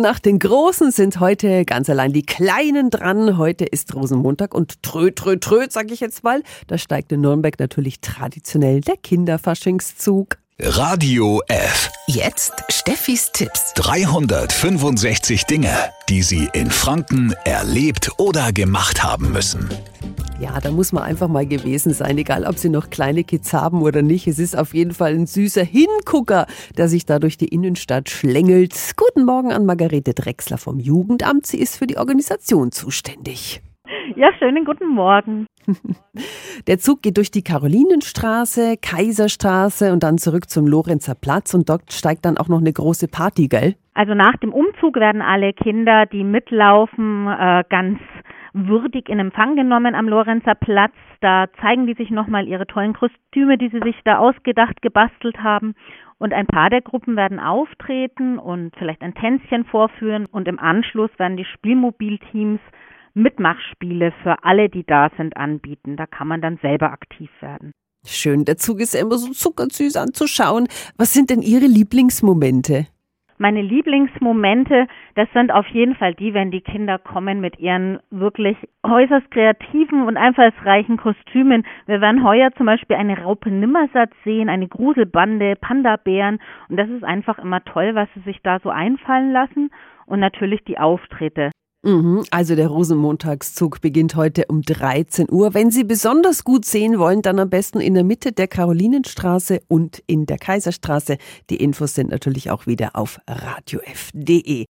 Nach den Großen sind heute ganz allein die Kleinen dran. Heute ist Rosenmontag und tröd, tröd, tröd, sag ich jetzt mal. Da steigt in Nürnberg natürlich traditionell der Kinderfaschingszug. Radio F. Jetzt Steffis Tipps. 365 Dinge, die Sie in Franken erlebt oder gemacht haben müssen. Ja, da muss man einfach mal gewesen sein, egal ob sie noch kleine Kids haben oder nicht. Es ist auf jeden Fall ein süßer Hingucker, der sich da durch die Innenstadt schlängelt. Guten Morgen an Margarete Drechsler vom Jugendamt. Sie ist für die Organisation zuständig. Ja, schönen guten Morgen. Der Zug geht durch die Karolinenstraße, Kaiserstraße und dann zurück zum Lorenzer Platz und dort steigt dann auch noch eine große Party, gell? Also nach dem Umzug werden alle Kinder, die mitlaufen, äh, ganz würdig in Empfang genommen am Lorenzer Platz. Da zeigen die sich nochmal ihre tollen Kostüme, die sie sich da ausgedacht, gebastelt haben. Und ein paar der Gruppen werden auftreten und vielleicht ein Tänzchen vorführen. Und im Anschluss werden die Spielmobilteams Mitmachspiele für alle, die da sind, anbieten. Da kann man dann selber aktiv werden. Schön, der Zug ist immer so zuckersüß anzuschauen. Was sind denn Ihre Lieblingsmomente? Meine Lieblingsmomente, das sind auf jeden Fall die, wenn die Kinder kommen mit ihren wirklich äußerst kreativen und einfallsreichen Kostümen. Wir werden heuer zum Beispiel eine Raupe Nimmersatz sehen, eine Gruselbande, Panda-Bären und das ist einfach immer toll, was sie sich da so einfallen lassen und natürlich die Auftritte. Mhm, also der Rosenmontagszug beginnt heute um 13 Uhr. Wenn Sie besonders gut sehen wollen, dann am besten in der Mitte der Karolinenstraße und in der Kaiserstraße. Die Infos sind natürlich auch wieder auf radiof.de.